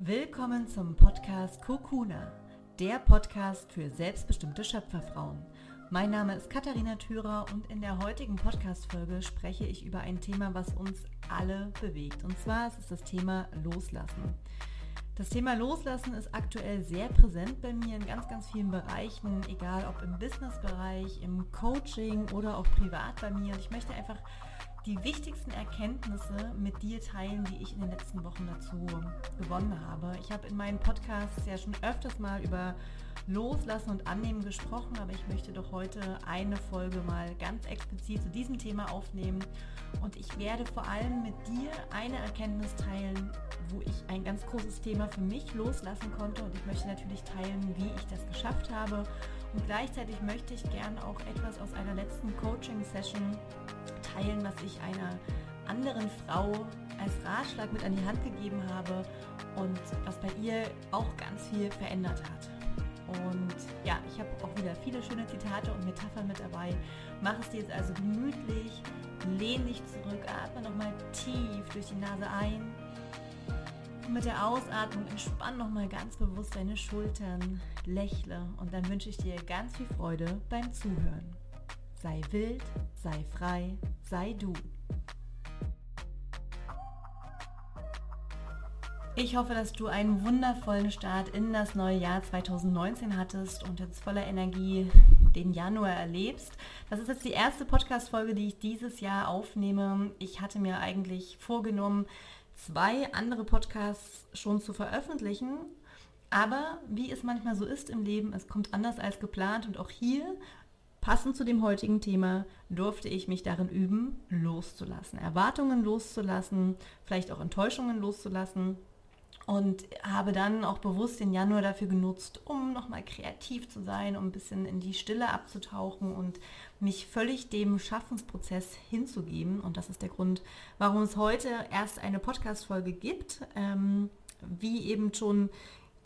Willkommen zum Podcast Kokuna, der Podcast für selbstbestimmte Schöpferfrauen. Mein Name ist Katharina Thürer und in der heutigen Podcast-Folge spreche ich über ein Thema, was uns alle bewegt. Und zwar ist es das Thema Loslassen. Das Thema Loslassen ist aktuell sehr präsent bei mir in ganz, ganz vielen Bereichen, egal ob im Businessbereich, im Coaching oder auch privat bei mir. Und ich möchte einfach die wichtigsten Erkenntnisse mit dir teilen, die ich in den letzten Wochen dazu gewonnen habe. Ich habe in meinen Podcasts ja schon öfters mal über Loslassen und Annehmen gesprochen, aber ich möchte doch heute eine Folge mal ganz explizit zu diesem Thema aufnehmen. Und ich werde vor allem mit dir eine Erkenntnis teilen, wo ich ein ganz großes Thema für mich loslassen konnte. Und ich möchte natürlich teilen, wie ich das geschafft habe. Und gleichzeitig möchte ich gern auch etwas aus einer letzten Coaching-Session teilen, was ich einer anderen Frau als Ratschlag mit an die Hand gegeben habe und was bei ihr auch ganz viel verändert hat. Und ja, ich habe auch wieder viele schöne Zitate und Metaphern mit dabei. Mach es dir jetzt also gemütlich, lehn dich zurück, atme nochmal tief durch die Nase ein. Mit der Ausatmung entspann nochmal ganz bewusst deine Schultern, lächle und dann wünsche ich dir ganz viel Freude beim Zuhören. Sei wild, sei frei, sei du. Ich hoffe, dass du einen wundervollen Start in das neue Jahr 2019 hattest und jetzt voller Energie den Januar erlebst. Das ist jetzt die erste Podcast-Folge, die ich dieses Jahr aufnehme. Ich hatte mir eigentlich vorgenommen, zwei andere Podcasts schon zu veröffentlichen. Aber wie es manchmal so ist im Leben, es kommt anders als geplant. Und auch hier Passend zu dem heutigen Thema durfte ich mich darin üben, loszulassen, Erwartungen loszulassen, vielleicht auch Enttäuschungen loszulassen und habe dann auch bewusst den Januar dafür genutzt, um nochmal kreativ zu sein, um ein bisschen in die Stille abzutauchen und mich völlig dem Schaffensprozess hinzugeben. Und das ist der Grund, warum es heute erst eine Podcast-Folge gibt. Ähm, wie eben schon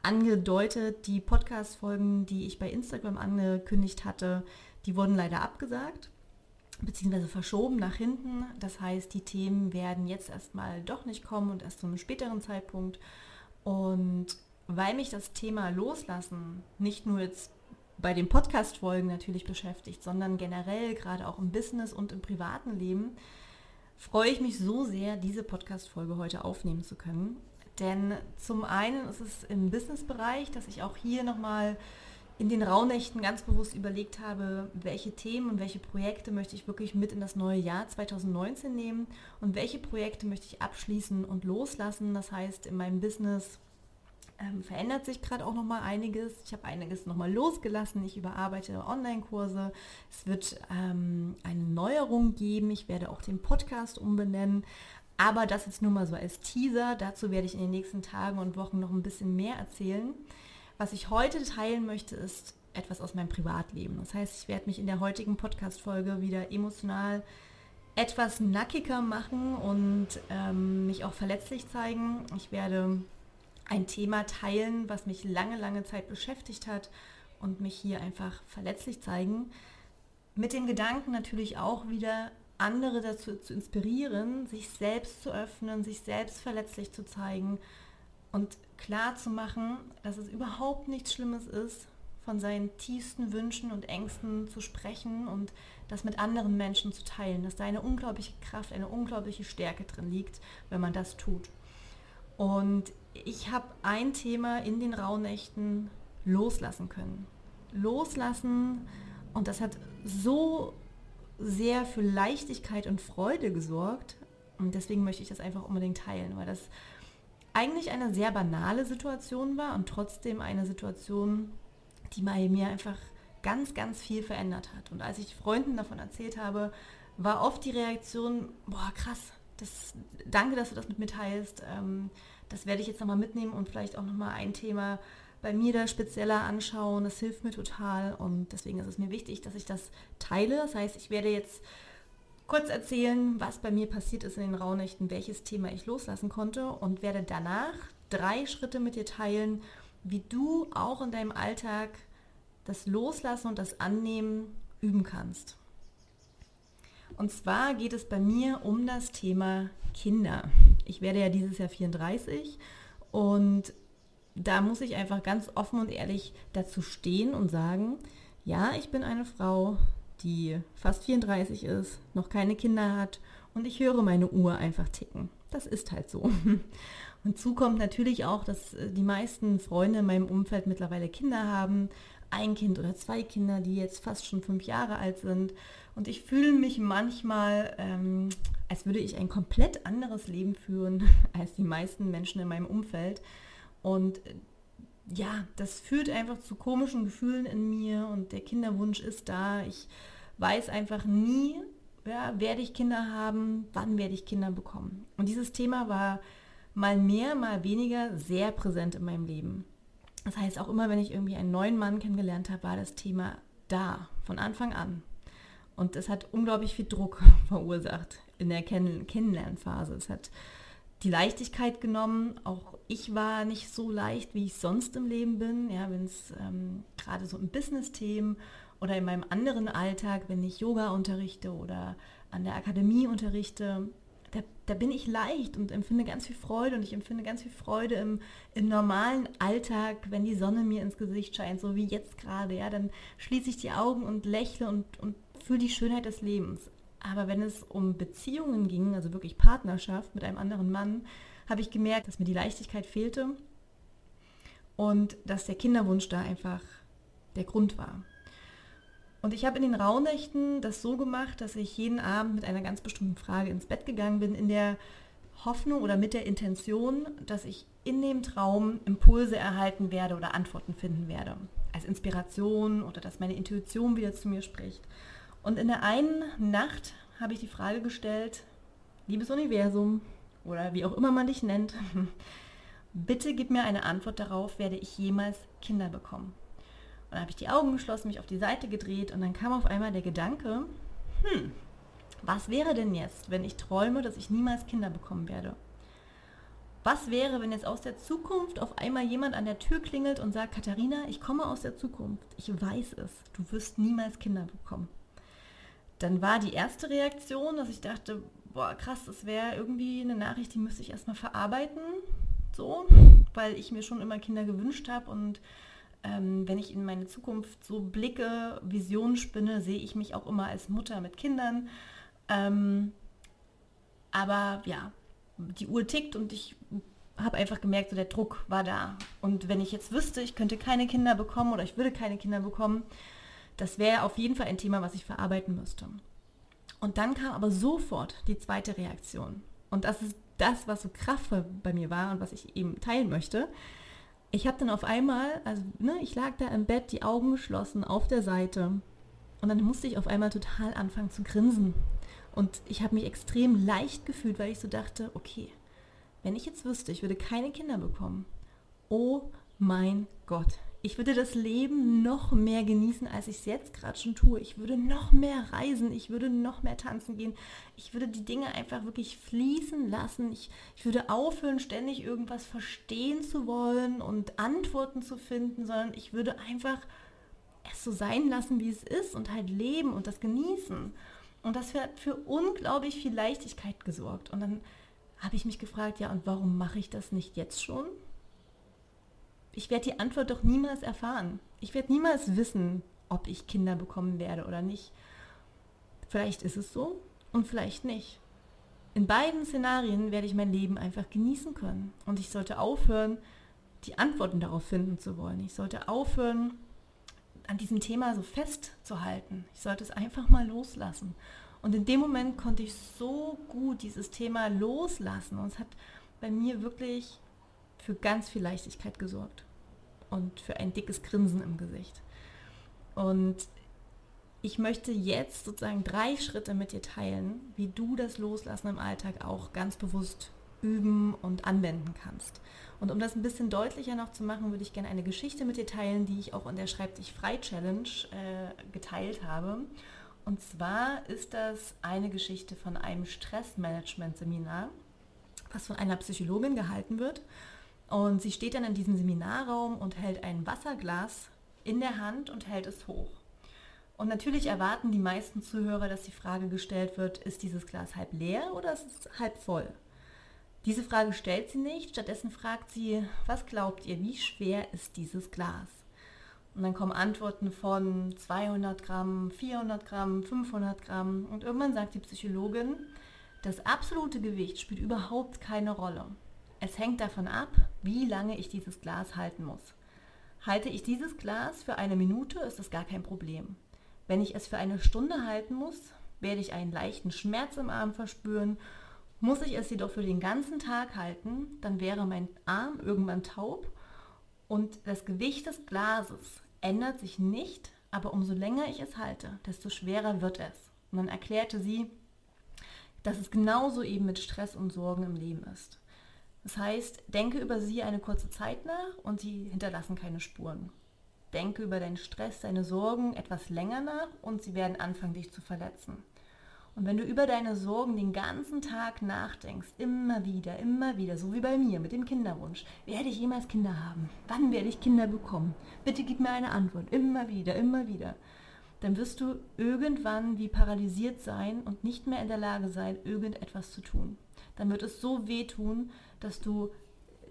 angedeutet, die Podcast-Folgen, die ich bei Instagram angekündigt hatte, die wurden leider abgesagt beziehungsweise verschoben nach hinten. Das heißt, die Themen werden jetzt erstmal doch nicht kommen und erst zu einem späteren Zeitpunkt. Und weil mich das Thema Loslassen nicht nur jetzt bei den Podcast-Folgen natürlich beschäftigt, sondern generell gerade auch im Business und im privaten Leben, freue ich mich so sehr, diese Podcast-Folge heute aufnehmen zu können. Denn zum einen ist es im Business-Bereich, dass ich auch hier nochmal in den Rauhnächten ganz bewusst überlegt habe, welche Themen und welche Projekte möchte ich wirklich mit in das neue Jahr 2019 nehmen und welche Projekte möchte ich abschließen und loslassen. Das heißt, in meinem Business ähm, verändert sich gerade auch noch mal einiges. Ich habe einiges noch mal losgelassen. Ich überarbeite Online-Kurse. Es wird ähm, eine Neuerung geben. Ich werde auch den Podcast umbenennen. Aber das ist nur mal so als Teaser. Dazu werde ich in den nächsten Tagen und Wochen noch ein bisschen mehr erzählen. Was ich heute teilen möchte, ist etwas aus meinem Privatleben. Das heißt, ich werde mich in der heutigen Podcast-Folge wieder emotional etwas nackiger machen und ähm, mich auch verletzlich zeigen. Ich werde ein Thema teilen, was mich lange, lange Zeit beschäftigt hat und mich hier einfach verletzlich zeigen. Mit dem Gedanken natürlich auch wieder andere dazu zu inspirieren, sich selbst zu öffnen, sich selbst verletzlich zu zeigen und klar zu machen, dass es überhaupt nichts Schlimmes ist, von seinen tiefsten Wünschen und Ängsten zu sprechen und das mit anderen Menschen zu teilen, dass da eine unglaubliche Kraft, eine unglaubliche Stärke drin liegt, wenn man das tut. Und ich habe ein Thema in den Rauhnächten loslassen können. Loslassen und das hat so sehr für Leichtigkeit und Freude gesorgt und deswegen möchte ich das einfach unbedingt teilen, weil das eigentlich eine sehr banale Situation war und trotzdem eine Situation, die bei mir einfach ganz, ganz viel verändert hat. Und als ich Freunden davon erzählt habe, war oft die Reaktion, boah, krass, das, danke, dass du das mit mir teilst. Ähm, das werde ich jetzt nochmal mitnehmen und vielleicht auch nochmal ein Thema bei mir da spezieller anschauen. Das hilft mir total und deswegen ist es mir wichtig, dass ich das teile. Das heißt, ich werde jetzt kurz erzählen, was bei mir passiert ist in den Rauhnächten, welches Thema ich loslassen konnte und werde danach drei Schritte mit dir teilen, wie du auch in deinem Alltag das Loslassen und das Annehmen üben kannst. Und zwar geht es bei mir um das Thema Kinder. Ich werde ja dieses Jahr 34 Und da muss ich einfach ganz offen und ehrlich dazu stehen und sagen, ja, ich bin eine Frau, die fast 34 ist, noch keine Kinder hat und ich höre meine Uhr einfach ticken. Das ist halt so. Und zu kommt natürlich auch, dass äh, die meisten Freunde in meinem Umfeld mittlerweile Kinder haben. Ein Kind oder zwei Kinder, die jetzt fast schon fünf Jahre alt sind. Und ich fühle mich manchmal, ähm, als würde ich ein komplett anderes Leben führen als die meisten Menschen in meinem Umfeld. Und äh, ja, das führt einfach zu komischen Gefühlen in mir und der Kinderwunsch ist da. Ich weiß einfach nie, ja, werde ich Kinder haben, wann werde ich Kinder bekommen. Und dieses Thema war mal mehr, mal weniger sehr präsent in meinem Leben. Das heißt, auch immer, wenn ich irgendwie einen neuen Mann kennengelernt habe, war das Thema da, von Anfang an. Und es hat unglaublich viel Druck verursacht in der Kenn Kennenlernphase. Es hat die Leichtigkeit genommen. Auch ich war nicht so leicht, wie ich sonst im Leben bin. Ja, wenn es ähm, gerade so im Business-Themen oder in meinem anderen Alltag, wenn ich Yoga unterrichte oder an der Akademie unterrichte, da, da, bin ich leicht und empfinde ganz viel Freude und ich empfinde ganz viel Freude im, im normalen Alltag, wenn die Sonne mir ins Gesicht scheint, so wie jetzt gerade, ja, dann schließe ich die Augen und lächle und, und fühle die Schönheit des Lebens. Aber wenn es um Beziehungen ging, also wirklich Partnerschaft mit einem anderen Mann, habe ich gemerkt, dass mir die Leichtigkeit fehlte und dass der Kinderwunsch da einfach der Grund war. Und ich habe in den Rauhnächten das so gemacht, dass ich jeden Abend mit einer ganz bestimmten Frage ins Bett gegangen bin, in der Hoffnung oder mit der Intention, dass ich in dem Traum Impulse erhalten werde oder Antworten finden werde. Als Inspiration oder dass meine Intuition wieder zu mir spricht. Und in der einen Nacht habe ich die Frage gestellt, liebes Universum oder wie auch immer man dich nennt, bitte gib mir eine Antwort darauf, werde ich jemals Kinder bekommen? Und dann habe ich die Augen geschlossen, mich auf die Seite gedreht und dann kam auf einmal der Gedanke, hm, was wäre denn jetzt, wenn ich träume, dass ich niemals Kinder bekommen werde? Was wäre, wenn jetzt aus der Zukunft auf einmal jemand an der Tür klingelt und sagt, Katharina, ich komme aus der Zukunft, ich weiß es, du wirst niemals Kinder bekommen. Dann war die erste Reaktion, dass ich dachte, boah, krass, das wäre irgendwie eine Nachricht, die müsste ich erstmal verarbeiten, so, weil ich mir schon immer Kinder gewünscht habe und ähm, wenn ich in meine Zukunft so blicke, Visionen spinne, sehe ich mich auch immer als Mutter mit Kindern. Ähm, aber ja, die Uhr tickt und ich habe einfach gemerkt, so der Druck war da. Und wenn ich jetzt wüsste, ich könnte keine Kinder bekommen oder ich würde keine Kinder bekommen, das wäre auf jeden Fall ein Thema, was ich verarbeiten müsste. Und dann kam aber sofort die zweite Reaktion. Und das ist das, was so kraftvoll bei mir war und was ich eben teilen möchte ich habe dann auf einmal, also ne, ich lag da im Bett, die Augen geschlossen, auf der Seite. Und dann musste ich auf einmal total anfangen zu grinsen. Und ich habe mich extrem leicht gefühlt, weil ich so dachte, okay, wenn ich jetzt wüsste, ich würde keine Kinder bekommen, oh mein Gott, ich würde das Leben noch mehr genießen, als ich es jetzt gerade schon tue. Ich würde noch mehr reisen, ich würde noch mehr tanzen gehen. Ich würde die Dinge einfach wirklich fließen lassen. Ich, ich würde aufhören, ständig irgendwas verstehen zu wollen und Antworten zu finden, sondern ich würde einfach es so sein lassen, wie es ist und halt leben und das genießen. Und das hat für unglaublich viel Leichtigkeit gesorgt. Und dann habe ich mich gefragt, ja, und warum mache ich das nicht jetzt schon? Ich werde die Antwort doch niemals erfahren. Ich werde niemals wissen, ob ich Kinder bekommen werde oder nicht. Vielleicht ist es so und vielleicht nicht. In beiden Szenarien werde ich mein Leben einfach genießen können. Und ich sollte aufhören, die Antworten darauf finden zu wollen. Ich sollte aufhören, an diesem Thema so festzuhalten. Ich sollte es einfach mal loslassen. Und in dem Moment konnte ich so gut dieses Thema loslassen. Und es hat bei mir wirklich für ganz viel Leichtigkeit gesorgt und für ein dickes Grinsen im Gesicht. Und ich möchte jetzt sozusagen drei Schritte mit dir teilen, wie du das Loslassen im Alltag auch ganz bewusst üben und anwenden kannst. Und um das ein bisschen deutlicher noch zu machen, würde ich gerne eine Geschichte mit dir teilen, die ich auch in der Schreib dich frei Challenge äh, geteilt habe. Und zwar ist das eine Geschichte von einem Stressmanagement-Seminar, was von einer Psychologin gehalten wird. Und sie steht dann in diesem Seminarraum und hält ein Wasserglas in der Hand und hält es hoch. Und natürlich erwarten die meisten Zuhörer, dass die Frage gestellt wird, ist dieses Glas halb leer oder ist es halb voll? Diese Frage stellt sie nicht, stattdessen fragt sie, was glaubt ihr, wie schwer ist dieses Glas? Und dann kommen Antworten von 200 Gramm, 400 Gramm, 500 Gramm. Und irgendwann sagt die Psychologin, das absolute Gewicht spielt überhaupt keine Rolle. Es hängt davon ab, wie lange ich dieses Glas halten muss. Halte ich dieses Glas für eine Minute, ist das gar kein Problem. Wenn ich es für eine Stunde halten muss, werde ich einen leichten Schmerz im Arm verspüren. Muss ich es jedoch für den ganzen Tag halten, dann wäre mein Arm irgendwann taub und das Gewicht des Glases ändert sich nicht, aber umso länger ich es halte, desto schwerer wird es. Und dann erklärte sie, dass es genauso eben mit Stress und Sorgen im Leben ist. Das heißt, denke über sie eine kurze Zeit nach und sie hinterlassen keine Spuren. Denke über deinen Stress, deine Sorgen etwas länger nach und sie werden anfangen, dich zu verletzen. Und wenn du über deine Sorgen den ganzen Tag nachdenkst, immer wieder, immer wieder, so wie bei mir mit dem Kinderwunsch, werde ich jemals Kinder haben? Wann werde ich Kinder bekommen? Bitte gib mir eine Antwort, immer wieder, immer wieder. Dann wirst du irgendwann wie paralysiert sein und nicht mehr in der Lage sein, irgendetwas zu tun. Dann wird es so wehtun, dass du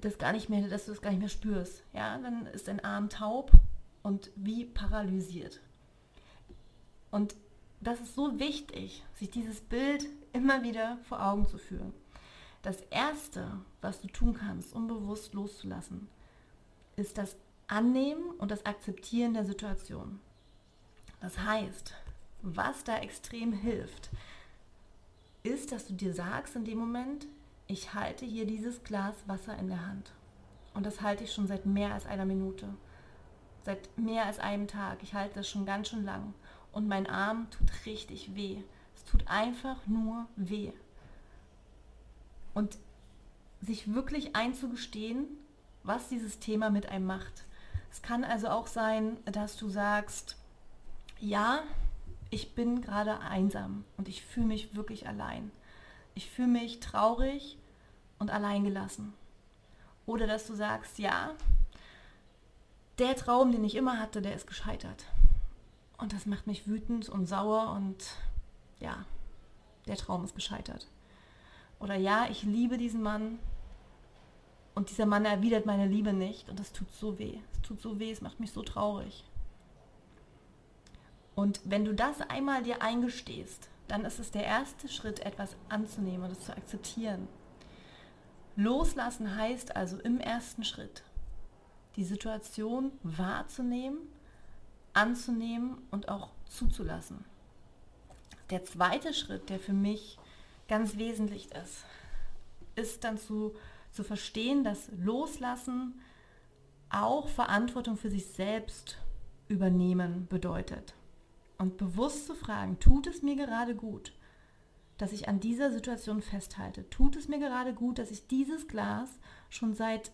das gar nicht mehr, dass du das gar nicht mehr spürst. Ja, dann ist dein Arm taub und wie paralysiert. Und das ist so wichtig, sich dieses Bild immer wieder vor Augen zu führen. Das Erste, was du tun kannst, um bewusst loszulassen, ist das Annehmen und das Akzeptieren der Situation. Das heißt, was da extrem hilft, ist, dass du dir sagst in dem Moment, ich halte hier dieses Glas Wasser in der Hand. Und das halte ich schon seit mehr als einer Minute. Seit mehr als einem Tag. Ich halte das schon ganz schön lang und mein Arm tut richtig weh. Es tut einfach nur weh. Und sich wirklich einzugestehen, was dieses Thema mit einem macht. Es kann also auch sein, dass du sagst, ja, ich bin gerade einsam und ich fühle mich wirklich allein. Ich fühle mich traurig und alleingelassen. Oder dass du sagst, ja, der Traum, den ich immer hatte, der ist gescheitert. Und das macht mich wütend und sauer und ja, der Traum ist gescheitert. Oder ja, ich liebe diesen Mann und dieser Mann erwidert meine Liebe nicht und das tut so weh. Es tut so weh, es macht mich so traurig. Und wenn du das einmal dir eingestehst, dann ist es der erste Schritt, etwas anzunehmen und es zu akzeptieren. Loslassen heißt also im ersten Schritt, die Situation wahrzunehmen anzunehmen und auch zuzulassen. Der zweite Schritt, der für mich ganz wesentlich ist, ist dann zu, zu verstehen, dass Loslassen auch Verantwortung für sich selbst übernehmen bedeutet. Und bewusst zu fragen, tut es mir gerade gut, dass ich an dieser Situation festhalte? Tut es mir gerade gut, dass ich dieses Glas schon seit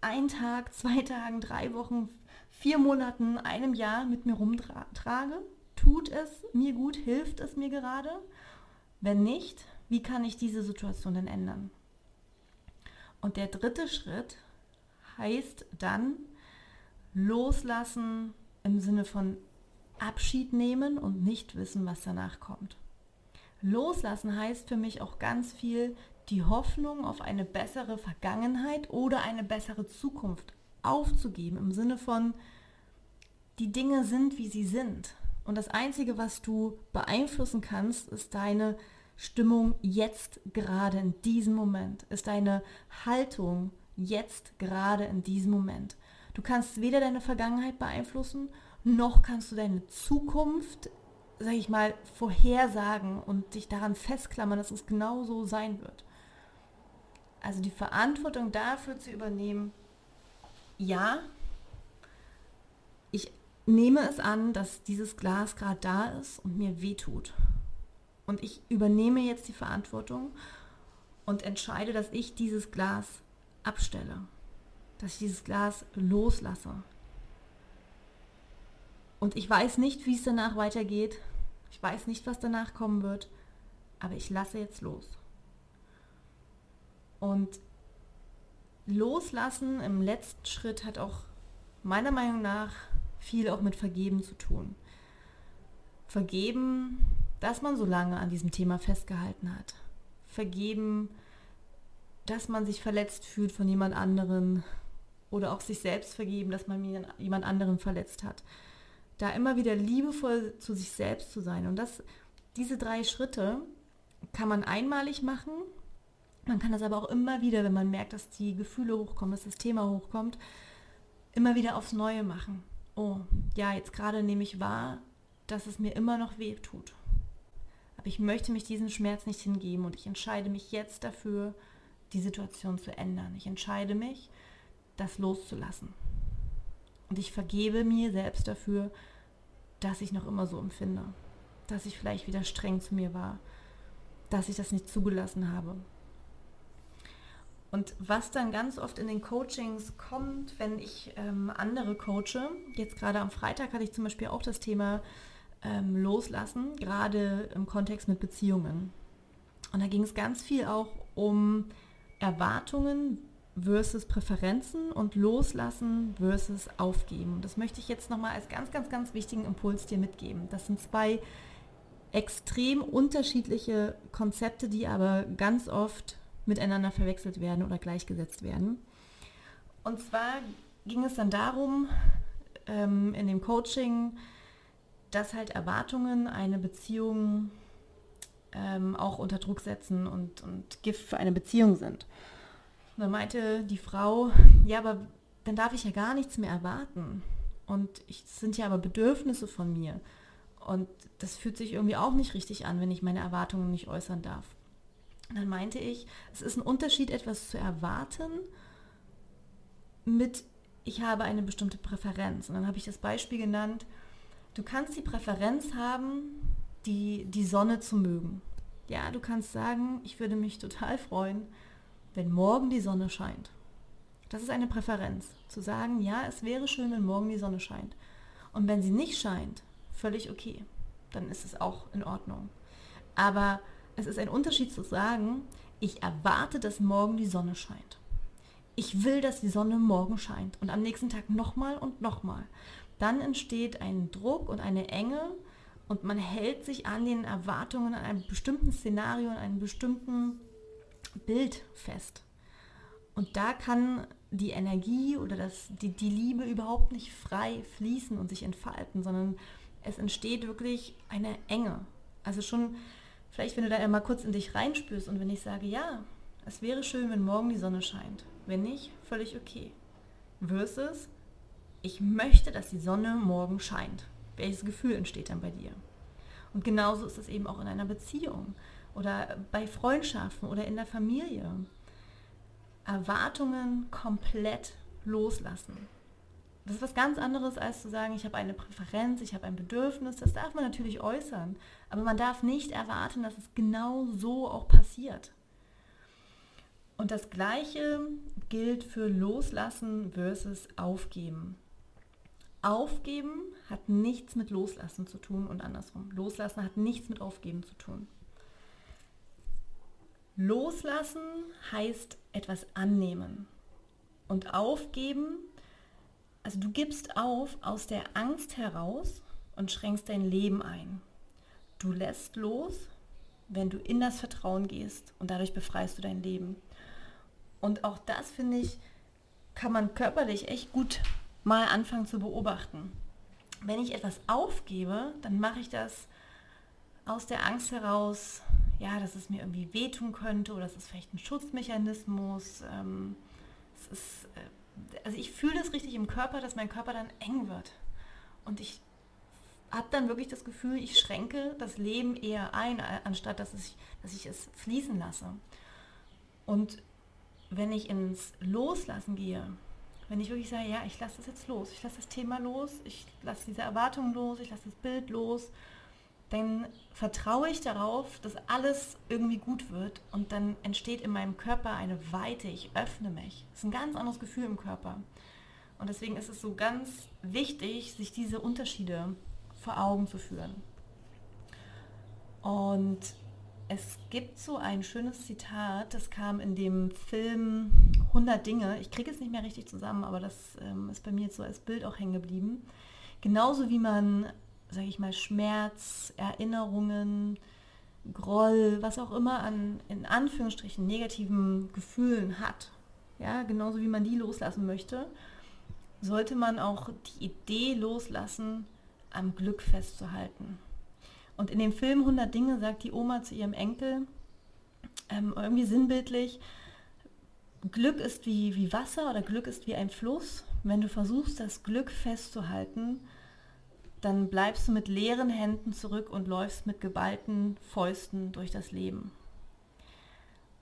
ein Tag, zwei Tagen, drei Wochen, vier Monaten, einem Jahr mit mir rumtrage? Tut es mir gut? Hilft es mir gerade? Wenn nicht, wie kann ich diese Situation denn ändern? Und der dritte Schritt heißt dann loslassen im Sinne von Abschied nehmen und nicht wissen, was danach kommt. Loslassen heißt für mich auch ganz viel die Hoffnung auf eine bessere Vergangenheit oder eine bessere Zukunft aufzugeben im Sinne von, die Dinge sind, wie sie sind. Und das Einzige, was du beeinflussen kannst, ist deine Stimmung jetzt gerade in diesem Moment, ist deine Haltung jetzt gerade in diesem Moment. Du kannst weder deine Vergangenheit beeinflussen, noch kannst du deine Zukunft, sag ich mal, vorhersagen und dich daran festklammern, dass es genau so sein wird. Also die Verantwortung dafür zu übernehmen, ja, ich nehme es an, dass dieses Glas gerade da ist und mir wehtut. Und ich übernehme jetzt die Verantwortung und entscheide, dass ich dieses Glas abstelle, dass ich dieses Glas loslasse. Und ich weiß nicht, wie es danach weitergeht. Ich weiß nicht, was danach kommen wird. Aber ich lasse jetzt los. Und loslassen im letzten Schritt hat auch meiner Meinung nach viel auch mit Vergeben zu tun. Vergeben, dass man so lange an diesem Thema festgehalten hat. Vergeben, dass man sich verletzt fühlt von jemand anderen oder auch sich selbst vergeben, dass man jemand anderen verletzt hat. Da immer wieder liebevoll zu sich selbst zu sein. Und das, diese drei Schritte kann man einmalig machen. Man kann das aber auch immer wieder, wenn man merkt, dass die Gefühle hochkommen, dass das Thema hochkommt, immer wieder aufs Neue machen. Oh, ja, jetzt gerade nehme ich wahr, dass es mir immer noch weh tut. Aber ich möchte mich diesem Schmerz nicht hingeben und ich entscheide mich jetzt dafür, die Situation zu ändern. Ich entscheide mich, das loszulassen. Und ich vergebe mir selbst dafür, dass ich noch immer so empfinde. Dass ich vielleicht wieder streng zu mir war. Dass ich das nicht zugelassen habe. Und was dann ganz oft in den Coachings kommt, wenn ich ähm, andere coache, jetzt gerade am Freitag hatte ich zum Beispiel auch das Thema ähm, Loslassen, gerade im Kontext mit Beziehungen. Und da ging es ganz viel auch um Erwartungen versus Präferenzen und Loslassen versus Aufgeben. Das möchte ich jetzt nochmal als ganz, ganz, ganz wichtigen Impuls dir mitgeben. Das sind zwei extrem unterschiedliche Konzepte, die aber ganz oft miteinander verwechselt werden oder gleichgesetzt werden. Und zwar ging es dann darum, ähm, in dem Coaching, dass halt Erwartungen eine Beziehung ähm, auch unter Druck setzen und, und Gift für eine Beziehung sind. Und dann meinte die Frau, ja, aber dann darf ich ja gar nichts mehr erwarten. Und es sind ja aber Bedürfnisse von mir. Und das fühlt sich irgendwie auch nicht richtig an, wenn ich meine Erwartungen nicht äußern darf. Und dann meinte ich, es ist ein Unterschied, etwas zu erwarten mit, ich habe eine bestimmte Präferenz. Und dann habe ich das Beispiel genannt, du kannst die Präferenz haben, die, die Sonne zu mögen. Ja, du kannst sagen, ich würde mich total freuen, wenn morgen die Sonne scheint. Das ist eine Präferenz. Zu sagen, ja, es wäre schön, wenn morgen die Sonne scheint. Und wenn sie nicht scheint, völlig okay. Dann ist es auch in Ordnung. Aber es ist ein Unterschied zu sagen, ich erwarte, dass morgen die Sonne scheint. Ich will, dass die Sonne morgen scheint und am nächsten Tag nochmal und nochmal. Dann entsteht ein Druck und eine Enge und man hält sich an den Erwartungen, an einem bestimmten Szenario, an einem bestimmten Bild fest. Und da kann die Energie oder das, die, die Liebe überhaupt nicht frei fließen und sich entfalten, sondern es entsteht wirklich eine Enge. Also schon, vielleicht wenn du da einmal kurz in dich reinspürst und wenn ich sage, ja, es wäre schön, wenn morgen die Sonne scheint. Wenn nicht, völlig okay. Versus, ich möchte, dass die Sonne morgen scheint. Welches Gefühl entsteht dann bei dir? Und genauso ist es eben auch in einer Beziehung oder bei Freundschaften oder in der Familie. Erwartungen komplett loslassen. Das ist was ganz anderes, als zu sagen, ich habe eine Präferenz, ich habe ein Bedürfnis. Das darf man natürlich äußern, aber man darf nicht erwarten, dass es genau so auch passiert. Und das Gleiche gilt für Loslassen versus Aufgeben. Aufgeben hat nichts mit Loslassen zu tun und andersrum. Loslassen hat nichts mit Aufgeben zu tun. Loslassen heißt etwas annehmen. Und aufgeben, also du gibst auf aus der Angst heraus und schränkst dein Leben ein. Du lässt los, wenn du in das Vertrauen gehst und dadurch befreist du dein Leben. Und auch das, finde ich, kann man körperlich echt gut mal anfangen zu beobachten. Wenn ich etwas aufgebe, dann mache ich das aus der Angst heraus, ja, dass es mir irgendwie wehtun könnte oder es ist vielleicht ein Schutzmechanismus. Ähm, es ist, äh, also ich fühle das richtig im Körper, dass mein Körper dann eng wird. Und ich habe dann wirklich das Gefühl, ich schränke das Leben eher ein, anstatt dass ich, dass ich es fließen lasse. Und wenn ich ins Loslassen gehe, wenn ich wirklich sage, ja, ich lasse das jetzt los, ich lasse das Thema los, ich lasse diese Erwartung los, ich lasse das Bild los dann vertraue ich darauf, dass alles irgendwie gut wird und dann entsteht in meinem Körper eine Weite, ich öffne mich. Das ist ein ganz anderes Gefühl im Körper. Und deswegen ist es so ganz wichtig, sich diese Unterschiede vor Augen zu führen. Und es gibt so ein schönes Zitat, das kam in dem Film 100 Dinge. Ich kriege es nicht mehr richtig zusammen, aber das ähm, ist bei mir jetzt so als Bild auch hängen geblieben. Genauso wie man sage ich mal, Schmerz, Erinnerungen, Groll, was auch immer an in Anführungsstrichen negativen Gefühlen hat, ja, genauso wie man die loslassen möchte, sollte man auch die Idee loslassen, am Glück festzuhalten. Und in dem Film 100 Dinge sagt die Oma zu ihrem Enkel, ähm, irgendwie sinnbildlich, Glück ist wie, wie Wasser oder Glück ist wie ein Fluss. Wenn du versuchst, das Glück festzuhalten, dann bleibst du mit leeren Händen zurück und läufst mit geballten Fäusten durch das Leben.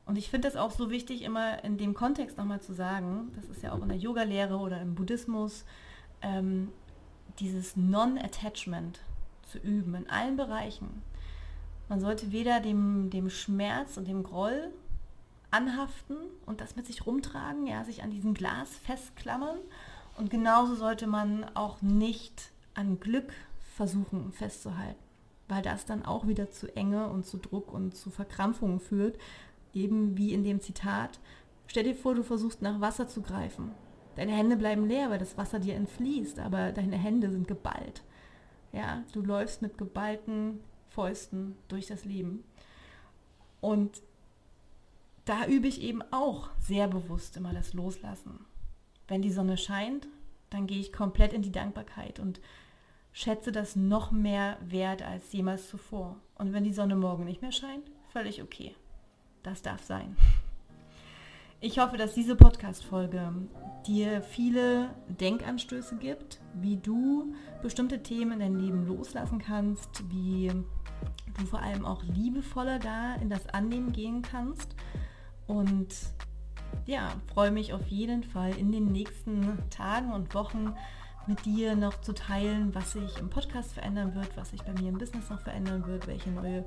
Und ich finde das auch so wichtig, immer in dem Kontext nochmal zu sagen, das ist ja auch in der Yoga-Lehre oder im Buddhismus, ähm, dieses Non-Attachment zu üben in allen Bereichen. Man sollte weder dem, dem Schmerz und dem Groll anhaften und das mit sich rumtragen, ja, sich an diesem Glas festklammern. Und genauso sollte man auch nicht an Glück versuchen festzuhalten, weil das dann auch wieder zu Enge und zu Druck und zu Verkrampfungen führt. Eben wie in dem Zitat, stell dir vor, du versuchst nach Wasser zu greifen. Deine Hände bleiben leer, weil das Wasser dir entfließt, aber deine Hände sind geballt. Ja, du läufst mit geballten Fäusten durch das Leben. Und da übe ich eben auch sehr bewusst immer das Loslassen. Wenn die Sonne scheint, dann gehe ich komplett in die Dankbarkeit und schätze das noch mehr wert als jemals zuvor. Und wenn die Sonne morgen nicht mehr scheint, völlig okay. Das darf sein. Ich hoffe, dass diese Podcast-Folge dir viele Denkanstöße gibt, wie du bestimmte Themen in deinem Leben loslassen kannst, wie du vor allem auch liebevoller da in das Annehmen gehen kannst und ja, freue mich auf jeden Fall in den nächsten Tagen und Wochen mit dir noch zu teilen, was sich im Podcast verändern wird, was sich bei mir im Business noch verändern wird, welche neue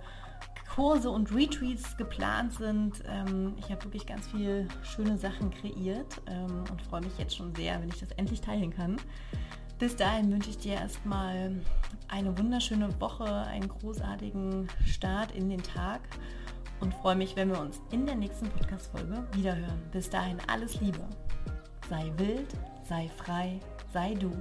Kurse und Retreats geplant sind. Ähm, ich habe wirklich ganz viele schöne Sachen kreiert ähm, und freue mich jetzt schon sehr, wenn ich das endlich teilen kann. Bis dahin wünsche ich dir erstmal eine wunderschöne Woche, einen großartigen Start in den Tag und freue mich, wenn wir uns in der nächsten Podcast-Folge wiederhören. Bis dahin alles Liebe. Sei wild, sei frei, sei du.